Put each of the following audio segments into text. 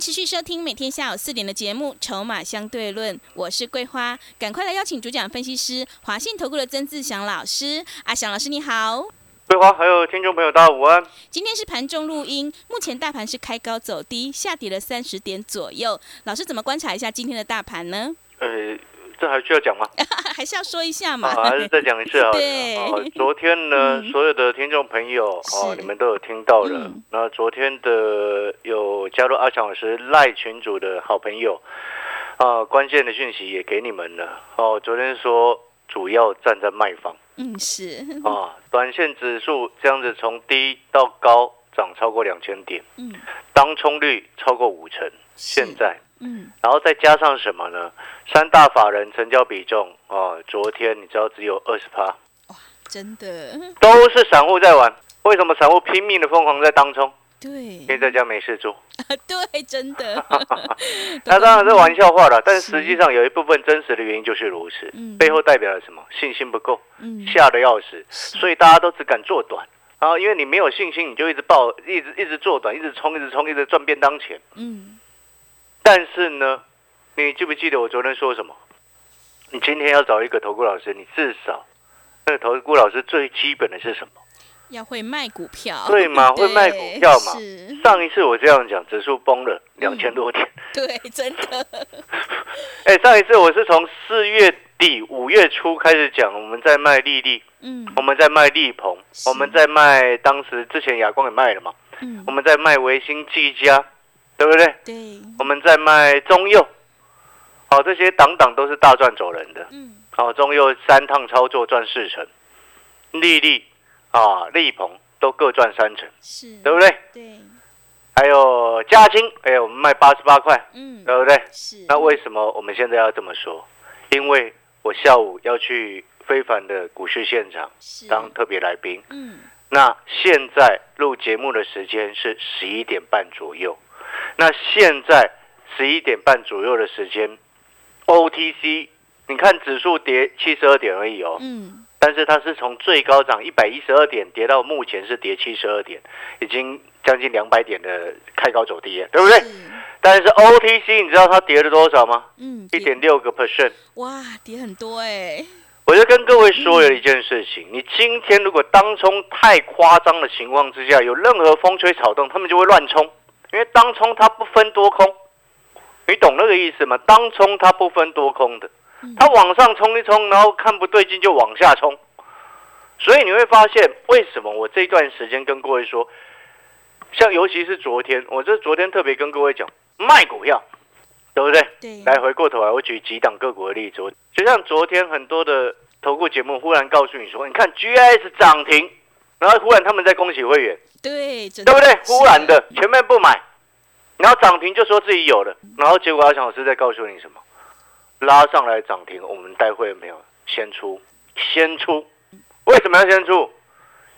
持续收听每天下午四点的节目《筹码相对论》，我是桂花，赶快来邀请主讲分析师华信投顾的曾志祥老师。阿祥老师你好，桂花还有听众朋友大家午安。今天是盘中录音，目前大盘是开高走低，下跌了三十点左右。老师怎么观察一下今天的大盘呢？呃，这还需要讲吗？还是要说一下嘛。啊，还是再讲一次啊。对哦昨天呢，嗯所有的听众朋友哦，你们都有听到了嗯。那昨天的有加入阿强老师赖群主的好朋友啊，关键的讯息也给你们了。哦，昨天说主要站在卖方嗯，是，啊，短线指数这样子从低到高涨超过两千点，嗯，当冲率超过五成，是现在。嗯，然后再加上什么呢？三大法人成交比重哦，昨天你知道只有二十趴，真的，都是散户在玩。为什么散户拼命的疯狂在当冲？对因，为在家没事做。对，真的。那当然是玩笑话了，但实际上有一部分真实的原因就是如此嗯，背后代表了什么？信心不够，嗯，吓得要死，所以大家都只敢做短。然后因为你没有信心，你就一直抱，一直一直做短，一直冲，一直冲，一直赚便当钱。嗯，但是呢，你记不记得我昨天说什么？你今天要找一个投顾老师，你至少那个投顾老师最基本的是什么？要会卖股票，对嘛 会卖股票嘛，上一次我这样讲，指数崩了两千多点。对，真的，哎、上一次我是从四月底五月初开始讲，我们在卖利利，嗯。我们在卖利鹏，我们在卖当时之前亚光也卖了嘛，嗯。我，们在卖维新技嘉，对不对？对，我们在卖中佑，好、这些档档都是大赚走人的。嗯，好、中右三趟操作赚四成，利利啊，利鹏都各赚三成，是，对不对？对，还有嘉金，哎，我们卖八十八块，嗯，对不对？是，那为什么我们现在要这么说？因为我下午要去非凡的股市现场是当特别来宾。嗯，那现在录节目的时间是十一点半左右。那现在十一点半左右的时间，OTC，你看指数跌七十二点而已哦，嗯，但是它是从最高涨一百一十二点跌到目前是跌七十二点，已经将近两百点的开高走低了，对不对？是，但是 OTC 你知道它跌了多少吗？嗯，一跌点六个 percent。哇，跌很多哎，我就跟各位说了一件事情，你今天如果当冲太夸张的情况之下，有任何风吹草动，他们就会乱冲，因为当冲它不分多空，你懂那个意思吗？当冲它不分多空的，它往上冲一冲，然后看不对劲就往下冲，所以你会发现为什么我这段时间跟各位说，像尤其是昨天，我这昨天特别跟各位讲卖股票，对不对？对，来回过头来，我举几档个股的例子，就像昨天很多的投顾节目忽然告诉你说，你看 GIS 涨停，然后忽然他们在恭喜会员，对，对不对？忽然的，前面不买，然后涨停就说自己有了，然后结果阿强老师在告诉你什么？拉上来涨停，我们带会员朋友先出，先出，为什么要先出？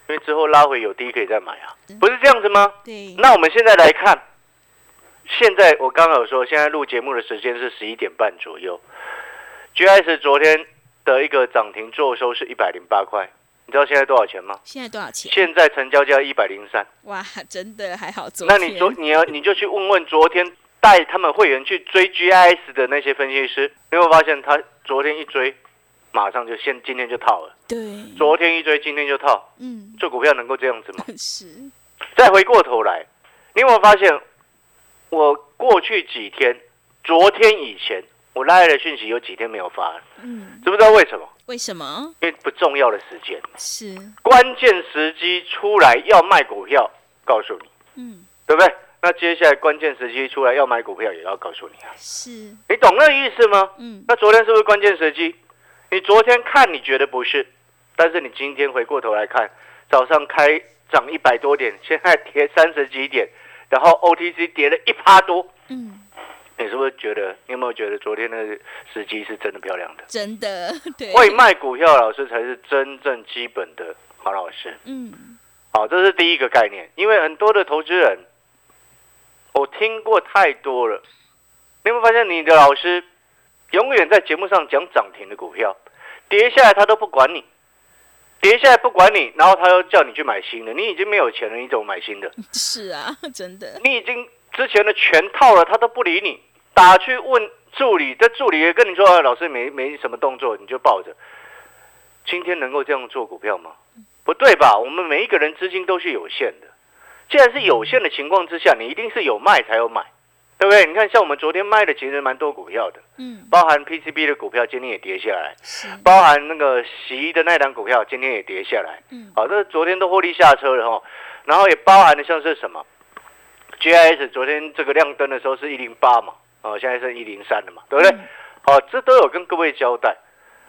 因为之后拉回有低可以再买啊，不是这样子吗？对，那我们现在来看，现在我刚刚有说，现在录节目的时间是十一点半左右。GS 昨天的一个涨停做收是一百零八块，你知道现在多少钱吗？现在多少钱？现在成交价一百零三。哇，真的还好，昨天那你昨你要你就去问问昨天带他们会员去追 GIS 的那些分析师，你有没有发现他昨天一追，马上就现今天就套了，对，昨天一追今天就套，嗯，做股票能够这样子吗？是，再回过头来，你有没有发现，我过去几天，昨天以前，我拉来的讯息有几天没有发，嗯，知不知道为什么？为什么？因为不重要的时间，是，关键时机出来要卖股票，告诉你，嗯，对不对？那接下来关键时机出来要买股票，也要告诉你啊，是，你懂那个意思吗？嗯，那昨天是不是关键时机？你昨天看你觉得不是，但是你今天回过头来看，早上开涨一百多点，现在跌三十几点，然后 OTC 跌了一趴多，嗯，你是不是觉得？你有没有觉得昨天的时机是真的漂亮的？真的，对，会卖股票的老师才是真正基本的好老师。嗯，好，这是第一个概念。因为很多的投资人，我听过太多了。你有没有发现，你的老师永远在节目上讲涨停的股票，跌下来他都不管你，跌下来不管你，然后他又叫你去买新的。你已经没有钱了，你怎么买新的？是啊，真的，你已经之前的全套了，他都不理你。打去问助理，这助理也跟你说，老师没没什么动作，你就抱着。今天能够这样做股票吗？不对吧？我们每一个人资金都是有限的，既然是有限的情况之下，你一定是有卖才有买，对不对？你看，像我们昨天卖的其实蛮多股票的，嗯，包含 PCB 的股票今天也跌下来，是，包含那个洗衣的那档股票今天也跌下来，嗯，好，这昨天都获利下车了哈。然后也包含的像是什么，GIS 昨天这个亮灯的时候是一零八嘛。哦，现在是一零三了嘛，对不对？好，这都有跟各位交代。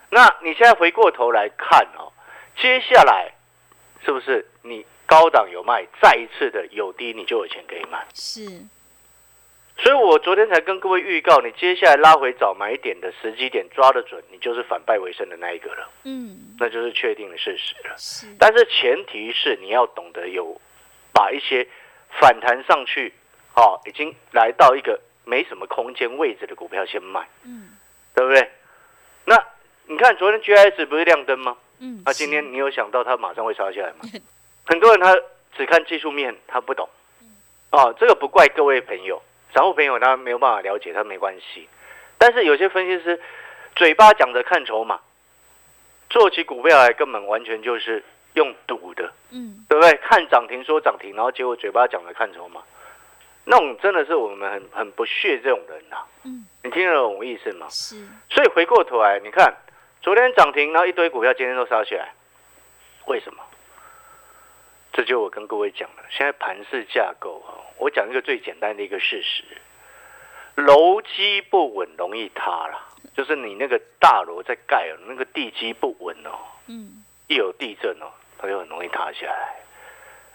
那你现在回过头来看哦，接下来是不是你高档有卖，再一次的有低你就有钱可以买？是，所以我昨天才跟各位预告，你接下来拉回早买点的时机点抓得准，你就是反败为胜的那一个了，嗯，那就是确定的事实了。是，但是前提是你要懂得有把一些反弹上去，哦，已经来到一个。没什么空间位置的股票先买，嗯，对不对？那你看昨天 GIS 不是亮灯吗？嗯，那今天你有想到它马上会杀下来吗？很多人他只看技术面，他不懂。哦，这个不怪各位朋友，散户朋友他没有办法了解，他没关系。但是有些分析师嘴巴讲着看筹码，做起股票来根本完全就是用赌的，嗯，对不对？看涨停说涨停，然后结果嘴巴讲的看筹码。那种真的是我们很很不屑这种人呐，嗯，你听得懂我意思吗？是，所以回过头来，你看昨天涨停，然后一堆股票今天都杀起来，为什么？这就我跟各位讲了，现在盘市架构啊，我讲一个最简单的一个事实，楼基不稳容易塌了，就是你那个大楼在盖哦，那个地基不稳哦，嗯，一有地震哦，它就很容易塌下来。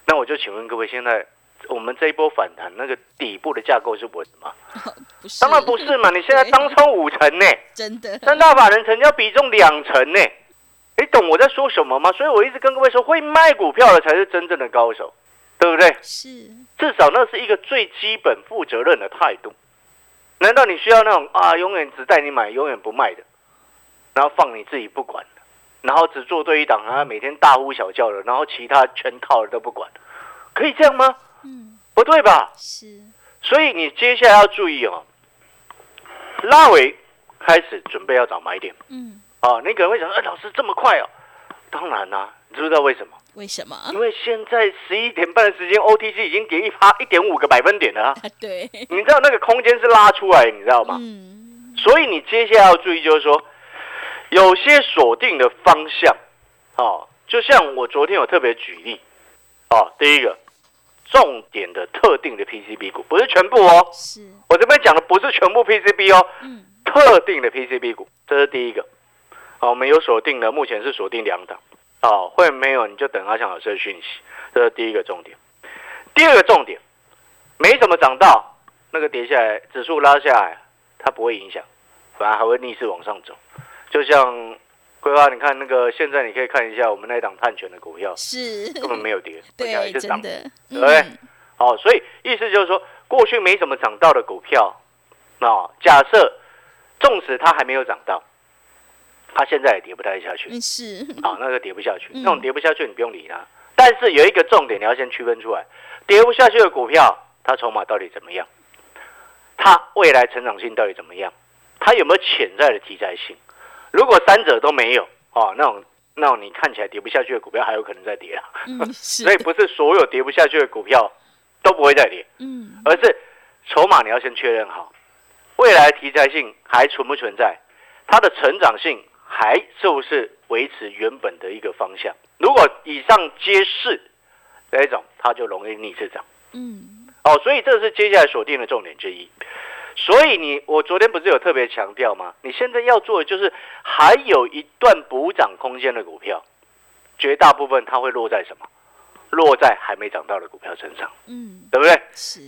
那我就请问各位，现在。我们这一波反弹，那个底部的架构是稳吗？不是，当然不是嘛！你现在当冲五成呢，真的，三大法人成交比重两成呢，你懂我在说什么吗？所以我一直跟各位说，会卖股票的才是真正的高手，对不对？是，至少那是一个最基本负责任的态度。难道你需要那种啊，永远只带你买，永远不卖的，然后放你自己不管然后只做对一档啊，每天大呼小叫的，然后其他全套的都不管，可以这样吗？嗯，不对吧？是，所以你接下来要注意哦，拉尾开始准备要找买点，嗯，啊，你可能会想，哎，老师这么快哦？当然啦、你知不知道为什么？为什么？因为现在十一点半的时间，OTC 已经跌一趴一点五个百分点了 对，你知道那个空间是拉出来，你知道吗？嗯，所以你接下来要注意，就是说有些锁定的方向，哦，就像我昨天有特别举例，哦，第一个重点的特定的 PCB 股，不是全部哦，是，我这边讲的不是全部 PCB 哦，嗯，特定的 PCB 股，这是第一个。好，我们有锁定的，目前是锁定两档。哦，会没有你就等阿强老师的讯息，这是第一个重点。第二个重点，没怎么涨到，那个跌下来，指数拉下来，它不会影响，反而还会逆势往上走。就像桂花，你看那个现在你可以看一下我们那一档碳权的股票，是，根本没有跌，对，真。的，对不对嗯，好，所以意思就是说，过去没怎么涨到的股票，那假设纵使它还没有涨到，它现在也跌不太下去，嗯，是，好，那就跌不下去，嗯那种跌不下去你不用理它。但是有一个重点，你要先区分出来，跌不下去的股票，它筹码到底怎么样？它未来成长性到底怎么样？它有没有潜在的题材性？如果三者都没有，哦，那种那种你看起来跌不下去的股票，还有可能再跌啊。嗯，是所以，不是所有跌不下去的股票都不会再跌，嗯，而是筹码你要先确认好，未来题材性还存不存在，它的成长性还是不是维持原本的一个方向。如果以上皆是这一种，它就容易逆市涨。嗯，哦，所以这是接下来锁定的重点之一。所以你，我昨天不是有特别强调吗？你现在要做的就是还有一段补涨空间的股票，绝大部分它会落在什么？落在还没涨到的股票身上，嗯，对不对？是，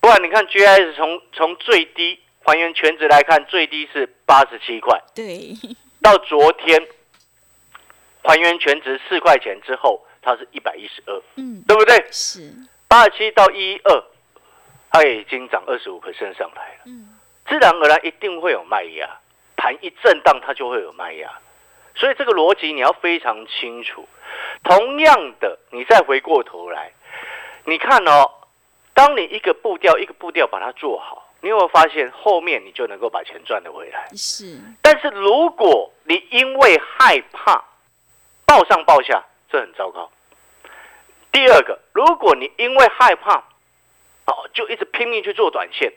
不然你看 GIS 从从最低还原全值来看，最低是八十七块，对，到昨天还原全值四块钱之后，它是一百一十二，嗯，对不对？是，八十七到一二，它也已经涨二十五上来了，嗯，自然而然一定会有卖压，盘一震荡它就会有卖压，所以这个逻辑你要非常清楚。同样的，你再回过头来，你看哦，当你一个步调一个步调把它做好，你有没有发现后面你就能够把钱赚得回来？是，但是如果你因为害怕报上报下，这很糟糕。第二个，如果你因为害怕哦，就一直拼命去做短线，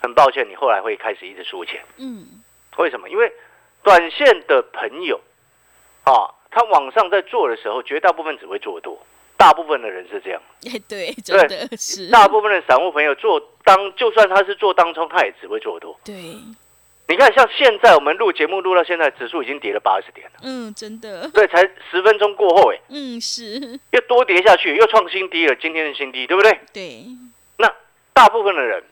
很抱歉，你后来会开始一直输钱。嗯，为什么？因为短线的朋友啊，他往上在做的时候，绝大部分只会做多，大部分的人是这样。哎，对，真的是，大部分的散户朋友做当，就算他是做当冲，他也只会做多。对，你看，像现在我们录节目录到现在，指数已经跌了八十点了，嗯，真的，对，才十分钟过后，哎，嗯，是，又多跌下去，又创新低了，今天的新低，对不对？对，那大部分的人，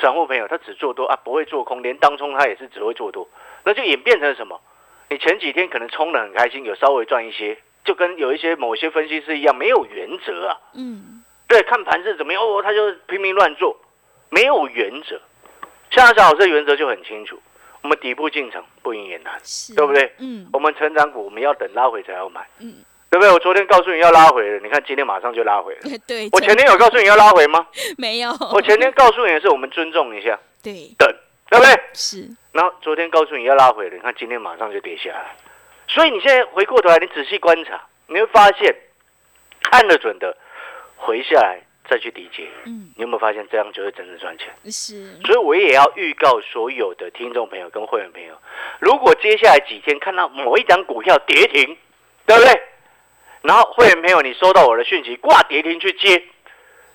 散户朋友他只做多啊，不会做空，连当冲他也是只会做多，那就演变成什么？你前几天可能冲的很开心，有稍微赚一些，就跟有一些某些分析师一样，没有原则啊。嗯，对，看盘是怎么样，哦，他就拼命乱做，没有原则。像小老师的原则就很清楚，我们底部进场不赢也难，对不对？嗯，我们成长股我们要等拉回才要买，嗯，对不对？我昨天告诉你要拉回了，你看今天马上就拉回了。哎 对，我前天有告诉你要拉回吗？没有，我前天告诉你的是我们尊重一下，对，等，对不对？是，然后昨天告诉你要拉回了，你看今天马上就跌下来。所以你现在回过头来，你仔细观察，你会发现看得准的回下来再去理解，嗯，你有没有发现这样就会真正赚钱？是，所以我也要预告所有的听众朋友跟会员朋友，如果接下来几天看到某一张股票跌停，对不对？然后会员朋友你收到我的讯息挂跌停去接，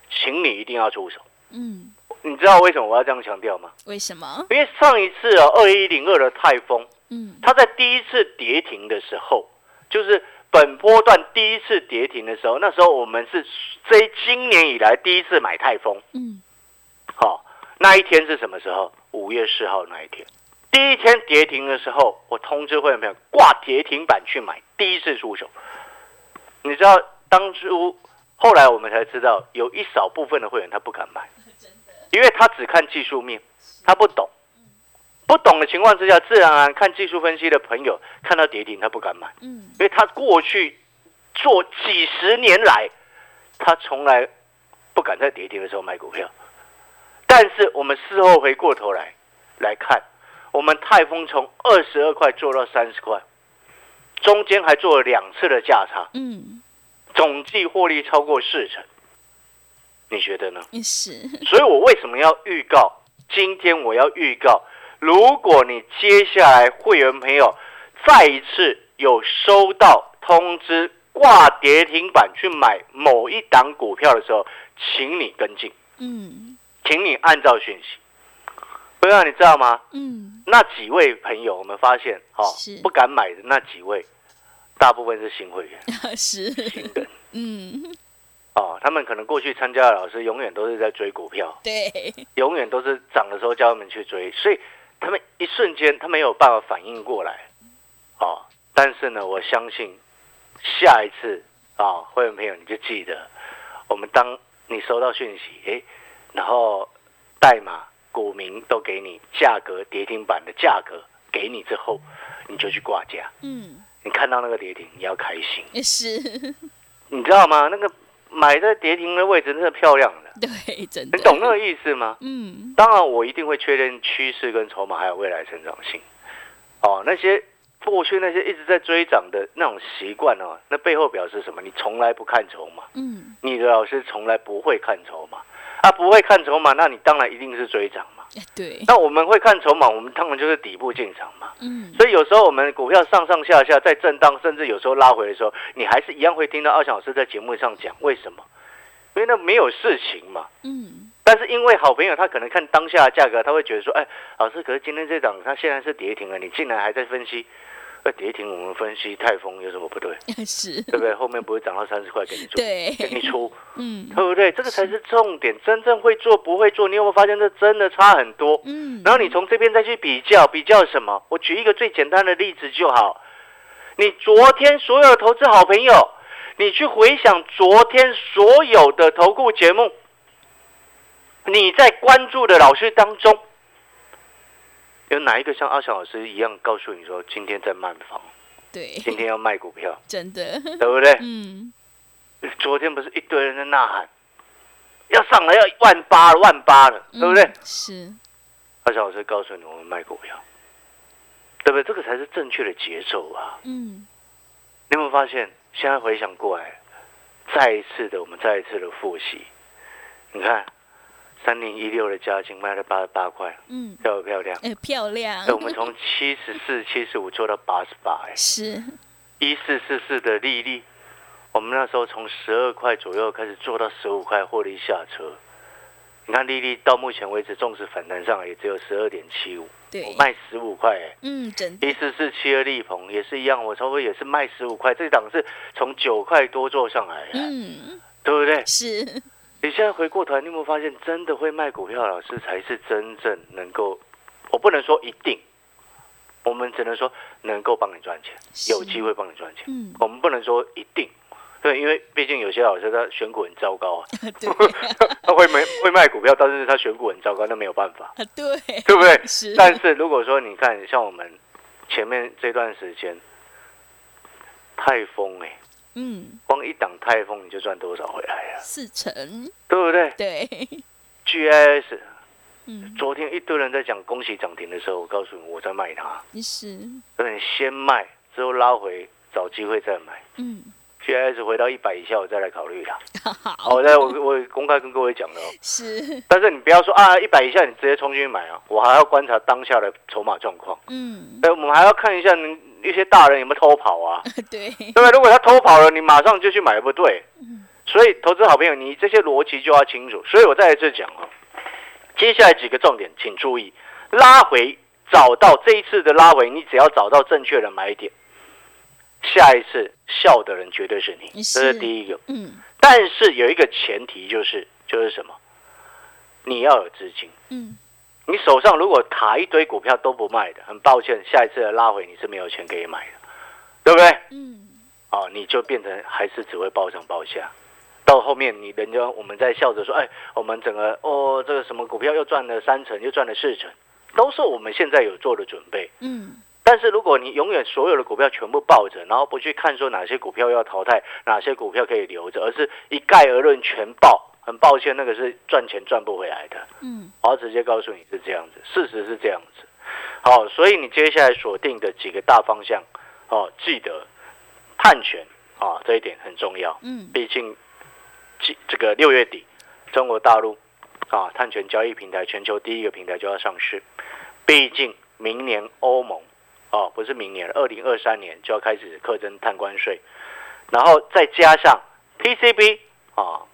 请你一定要出手。嗯，你知道为什么我要这样强调吗？为什么？因为上一次啊，二一零二的泰丰，嗯，它在第一次跌停的时候，就是本波段第一次跌停的时候，那时候我们是这今年以来第一次买泰丰。嗯，好、那一天是什么时候？五月四号那一天，第一天跌停的时候，我通知会员朋友挂跌停板去买，第一次出手。你知道当初后来我们才知道，有一少部分的会员他不敢买，因为他只看技术面，他不懂。不懂的情况之下，自然而然看技术分析的朋友看到跌停，他不敢买，嗯，因为他过去做几十年来，他从来不敢在跌停的时候买股票。但是我们事后回过头来来看，我们泰丰从二十二块做到三十块，中间还做了两次的价差，嗯，总计获利超过四成。你觉得呢？是，所以我为什么要预告？今天我要预告，如果你接下来会员朋友再一次有收到通知挂跌停板去买某一档股票的时候，请你跟进，嗯，请你按照讯息。不要你知道吗？嗯，那几位朋友，我们发现哦，不敢买的那几位，大部分是新会员、是，新人。嗯，哦，他们可能过去参加的老师永远都是在追股票，对，永远都是涨的时候叫他们去追，所以他们一瞬间他没有办法反应过来，哦，但是呢，我相信下一次啊、会员朋友你就记得，我们当你收到讯息，诶，然后代码、股民都给你价格跌停板的价格给你之后，你就去挂价，嗯，你看到那个跌停，你要开心，是，你知道吗？那个买在跌停的位置，那是漂亮的，对，真的，你懂那个意思吗？嗯，当然，我一定会确认趋势跟筹码还有未来成长性。哦，那些过去那些一直在追涨的那种习惯哦，那背后表示什么？你从来不看筹码，嗯，你的老师从来不会看筹码啊，不会看筹码，那你当然一定是追涨嘛。哎对，那我们会看筹码，我们当然就是底部进场嘛。嗯，所以有时候我们股票上上下下在震荡，甚至有时候拉回的时候，你还是一样会听到二小老师在节目上讲为什么？因为那没有事情嘛。嗯，但是因为好朋友他可能看当下的价格，他会觉得说，哎，老师，可是今天这档它现在是跌停了，你竟然还在分析，那跌停我们分析泰丰有什么不对？是，对不对？后面不会涨到三十块给你做，对，给你出，嗯对不对？这个才是重点，真正会做不会做，你有没有发现这真的差很多？嗯，然后你从这边再去比较，比较什么？我举一个最简单的例子就好。你昨天所有的投资好朋友，你去回想昨天所有的投顾节目，你在关注的老师当中，有哪一个像阿翔老师一样告诉你说今天在卖房，对，今天要卖股票，真的，对不对？嗯，昨天不是一堆人在呐喊，要上来要万八了，万八了，对不对？嗯是，阿翔老师告诉你，我们卖股票，对不对？这个才是正确的节奏啊！嗯，你有没有发现？现在回想过来，再一次的我们再一次的复习，你看三零一六的价金卖了八十八块，嗯，漂不漂亮？哎，漂亮。哎，，我们从七十四、七十五做到八十八，哎，是，一四四四的利率，我们那时候从十二块左右开始做到十五块获利下车。你看利率到目前为止，纵使反弹上来也只有十二点七五，对。我，卖十五块，哎。嗯，真的，一四四七二力鹏也是一样，我差不多也是卖十五块，这档是从九块多做上来的，嗯，对不对？是，你现在回过头来，你有没有发现，真的会卖股票的老师才是真正能够，我不能说一定，我们只能说能够帮你赚钱，有机会帮你赚钱。嗯，我们不能说一定，对，因为毕竟有些老师他选股很糟糕啊，他会没会卖股票，但是他选股很糟糕，那没有办法，啊 对，对不对？是，但是如果说你看像我们前面这段时间，泰丰哎、嗯，光一档泰丰你就赚多少回来啊？四成，对不对？对，？GIS 嗯，昨天一堆人在讲恭喜涨停的时候，我告诉你我在卖它，是，对，你先卖之后拉回，找机会再买。嗯，GIS 回到一百以下，我再来考虑它。好，好，我在我我公开跟各位讲了哦，是，但是你不要说啊，一百以下你直接冲进去买啊，我还要观察当下的筹码状况。嗯，哎，我们还要看一下你一些大人有没有偷跑啊，对，对不对？如果他偷跑了，你马上就去买，不对。所以投资好朋友，你这些逻辑就要清楚。所以我再来这讲哦，接下来几个重点，请注意，拉回找到这一次的拉回，你只要找到正确的买点，下一次笑的人绝对是你，这是是第一个。嗯，但是有一个前提就是，就是什么？你要有资金。嗯，你手上如果卡一堆股票都不卖的，很抱歉，下一次的拉回你是没有钱可以买的，对不对？嗯，哦，你就变成还是只会报上报下。到后面你人家我们在笑着说，哎，我们整个哦这个什么股票又赚了三成，又赚了四成，都是我们现在有做的准备。嗯，但是如果你永远所有的股票全部抱着，然后不去看说哪些股票要淘汰，哪些股票可以留着，而是一概而论全报，很抱歉，那个是赚钱赚不回来的。嗯，我要直接告诉你是这样子，事实是这样子。好，所以你接下来锁定的几个大方向，哦，记得探权啊，这一点很重要。嗯，毕竟，这这个六月底，中国大陆啊，碳权交易平台全球第一个平台就要上市。毕竟明年欧盟哦，不是明年，二零二三年就要开始课征碳关税，然后再加上 PCB 啊，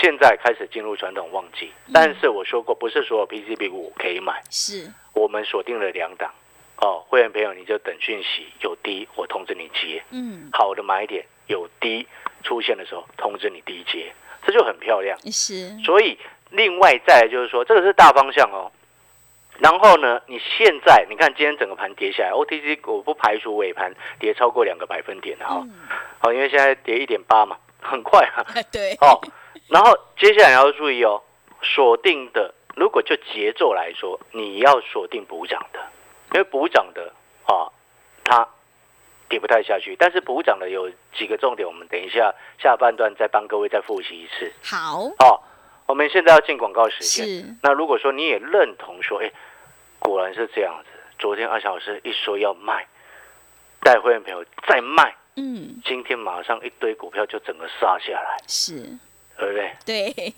现在开始进入传统旺季。但是我说过，不是所有 PCB 股可以买，是，我们锁定了两档哦，会员朋友你就等讯息，有低我通知你接。嗯，好的买点有低出现的时候，通知你低接，这就很漂亮。是，所以另外再来就是说，这个是大方向哦。然后呢，你现在你看今天整个盘跌下来，OTC 我不排除尾盘跌超过两个百分点的哈、嗯，好，因为现在跌一点八嘛，很快啊。对，哦，然后接下来要注意哦，锁定的如果就节奏来说，你要锁定补涨的，因为补涨的啊，它跌不太下去，但是补涨的有几个重点，我们等一下下半段再帮各位再复习一次。好，好，我们现在要进广告时间。是，那如果说你也认同说，哎，果然是这样子，昨天阿翔老师一说要卖，带会员朋友再卖，嗯，今天马上一堆股票就整个杀下来，是，对不对？对，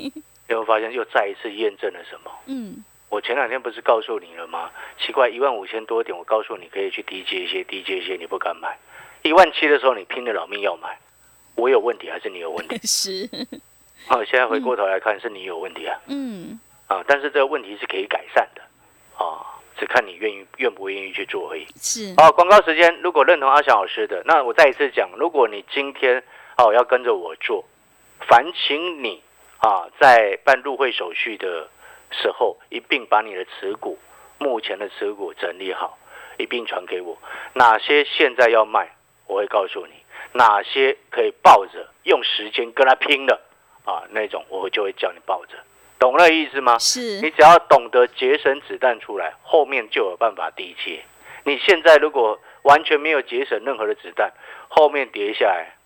有没有发现又再一次验证了什么？嗯，我前两天不是告诉你了吗？奇怪，一万五千多点，我告诉你可以去低接一些，低接一些，你不敢买。一万七的时候，你拼了老命要买，我有问题还是你有问题？是，啊，现在回过头来看，是你有问题啊嗯，啊！但是这个问题是可以改善的啊，只看你愿意愿不愿意去做而已。是，好，广告时间，如果认同阿翔老师的，那我再一次讲，如果你今天哦要跟着我做，烦请你啊在办入会手续的时候，一并把你的持股目前的持股整理好，一并传给我。哪些现在要卖，我会告诉你；哪些可以抱着用时间跟他拼的啊那种，我就会叫你抱着。懂那意思吗？是，你只要懂得节省子弹出来，后面就有办法低接。你现在如果完全没有节省任何的子弹，后面跌下来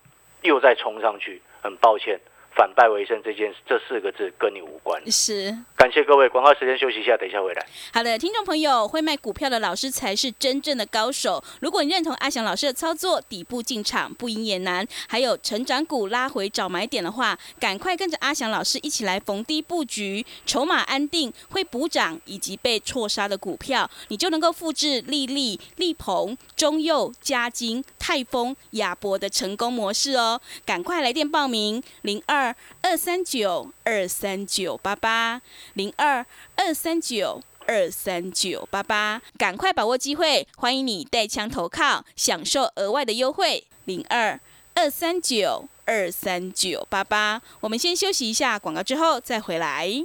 又再冲上去，很抱歉。反败为胜这件这四个字跟你无关。是，感谢各位，广告时间休息一下，等一下回来。好的，听众朋友，会卖股票的老师才是真正的高手。如果你认同阿翔老师的操作，底部进场不赢也难，还有成长股拉回找买点的话，赶快跟着阿翔老师一起来逢低布局，筹码安定，会补涨以及被错杀的股票，你就能够复制利利、利鹏、中佑、嘉金、泰丰、亚博的成功模式哦。赶快来电报名零二。二三九二三九八八零二二三九二三九八八，赶快把握机会！欢迎你带枪投靠，享受额外的优惠。零二二三九二三九八八，我们先休息一下广告，之后再回来。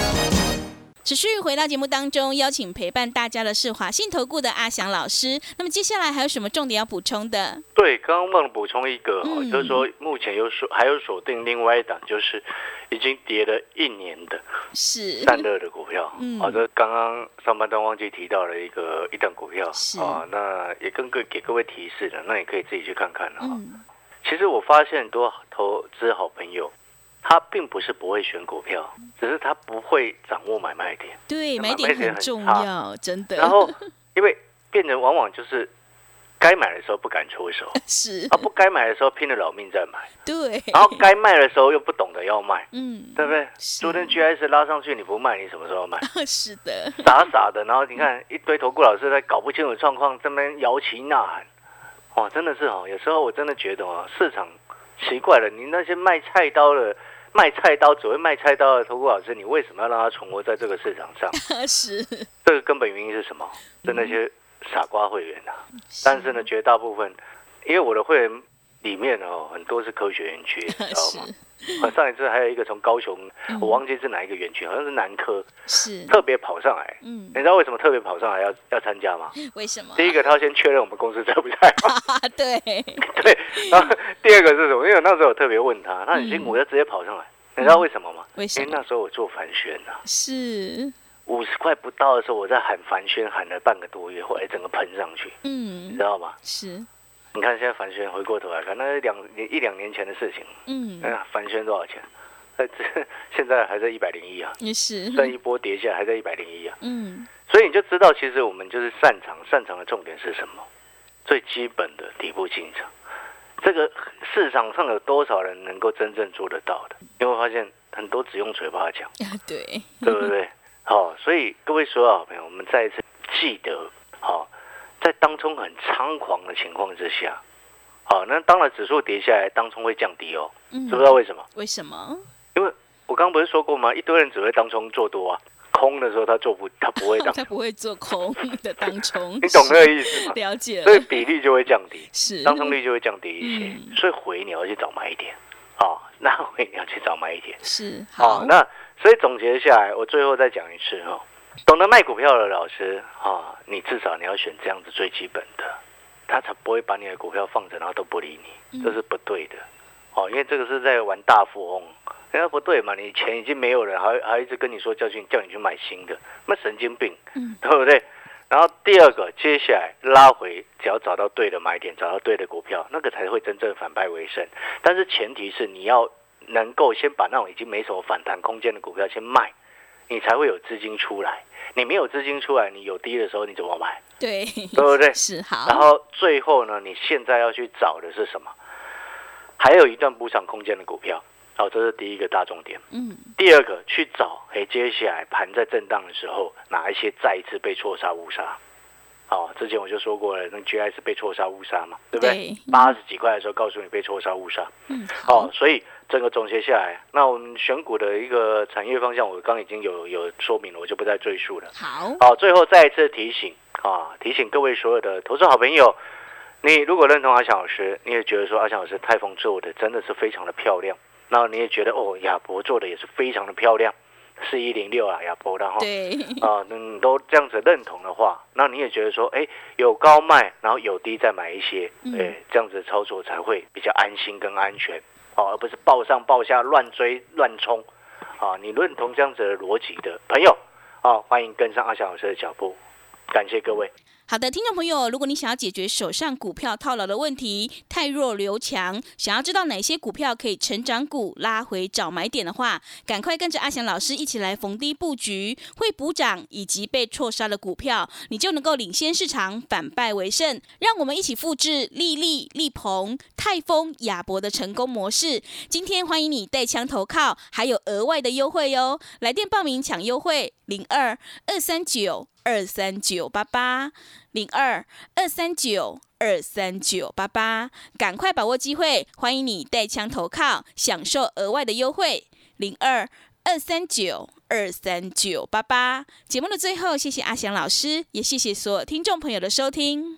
持续回到节目当中，邀请陪伴大家的是华信投顾的阿翔老师。那么接下来还有什么重点要补充的？对，刚刚忘了补充一个，嗯就是说目前有锁还有锁定另外一档，就是已经跌了一年的是散热的股票。嗯好、的刚刚上半段忘记提到了一个一档股票是啊，那也跟各给各位提示了，那你可以自己去看看了哈。嗯，其实我发现很多投资好朋友，他并不是不会选股票，只是他不会掌握买卖点。对，那买点很很重差要，真的。然后，因为变成往往就是该买的时候不敢出手，是啊，不该买的时候拼了老命在买，对，然后该卖的时候又不懂得要卖，嗯，对不对？昨天 GS 拉上去你不卖，你什么时候卖？是的，傻傻的，然后你看一堆投顾老师在搞不清楚状况，这边摇旗呐喊，哇，真的是哦，有时候我真的觉得哦，市场奇怪了，你那些卖菜刀的。卖菜刀只会卖菜刀的投顾老师，你为什么要让他存活在这个市场上？是，这个根本原因是什么？是那些傻瓜会员啊。但是呢，绝大部分，因为我的会员里面哦，很多是科学园区，你知道吗？啊上一次还有一个从高雄，嗯我忘记是哪一个园区，好像是南科，是，特别跑上来。嗯你，知道为什么特别跑上来要要参加吗？为什么？第一个，他要先确认我们公司在不在 对，对，然后第二个是什么？因为那时候我特别问他，他很辛苦，嗯要直接跑上来。你知道为什么吗？为什么？因为那时候我做凡轩呐，是，五十块不到的时候，我在喊凡轩喊了半个多月，后来整个喷上去，嗯你嗯知，道吗？是，你看现在凡轩回过头来看，那是两年一两年前的事情。嗯，哎呀，凡轩多少钱？呃，这现在还在一百零一啊，也是，但一波跌下来还在一百零一啊，嗯，所以你就知道，其实我们就是擅长，擅长的重点是什么？最基本的底部进场。这个市场上有多少人能够真正做得到的？你会发现很多只用嘴巴讲，啊，对，对不对？好、所以各位所有好朋友，我们再一次记得，好、在当中很猖狂的情况之下，好、那当然指数跌下来，当中会降低哦，嗯。知不知道为什么？为什么？因为我刚刚不是说过吗？一堆人只会当中做多啊，空的时候他做不，他不会当。他，不会做空的当冲，你懂那个意思吗？了解所以，比例就会降低，是，当冲率就会降低一些，嗯。所以回你要去找买点，哦，那回你要去找买点，是，好、好，那所以总结下来，我最后再讲一次哈、哦，懂得卖股票的老师啊、你至少你要选这样子最基本的，他才不会把你的股票放着，然后都不理你，嗯这是不对的，哦，因为这个是在玩大富翁，人家不对嘛，你钱已经没有了，还还一直跟你说教训叫你去买新的，那神经病，嗯对不对？然后第二个，接下来拉回，只要找到对的买点，找到对的股票，那个才会真正反败为胜。但是前提是你要能够先把那种已经没什么反弹空间的股票先卖，你才会有资金出来。你没有资金出来，你有低的时候你怎么买？对，对不对？是好。然后最后呢，你现在要去找的是什么？还有一段补涨空间的股票，哦，这是第一个大重点。嗯，第二个去找，哎，接下来盘在震荡的时候，哪一些再一次被错杀误杀？哦，之前我就说过了，那 GI 是被错杀误杀嘛，对不对对？八十几块的时候告诉你被错杀误杀。嗯，哦，所以整个总结下来，那我们选股的一个产业方向，我刚已经有有说明了，我就不再赘述了。好，好，最后再一次提醒啊，提醒各位所有的投资好朋友，你如果认同阿翔老师，你也觉得说阿翔老师泰丰做的真的是非常的漂亮，那你也觉得哦亚博做的也是非常的漂亮，四一零六啊亚博的哈，对，啊，你都这样子认同的话，那你也觉得说，哎，有高卖，然后有低再买一些，嗯。哎，这样子操作才会比较安心跟安全，哦，而不是抱上抱下乱追乱冲，啊，你认同这样子的逻辑的朋友，啊，欢迎跟上阿翔老师的脚步，感谢各位。好的，听众朋友，如果你想要解决手上股票套牢的问题，太弱留强，想要知道哪些股票可以成长股拉回找买点的话，赶快跟着阿翔老师一起来逢低布局，会补涨以及被错杀的股票，你就能够领先市场，反败为胜。让我们一起复制利利、利鹏、泰丰、亚博的成功模式。今天欢迎你带枪投靠，还有额外的优惠哟！来电报名抢优惠，零二二三九二三九八八。零二二三九二三九八八，赶快把握机会！欢迎你带枪投靠，享受额外的优惠。零二二三九二三九八八。节目的最后，谢谢阿翔老师，也谢谢所有听众朋友的收听。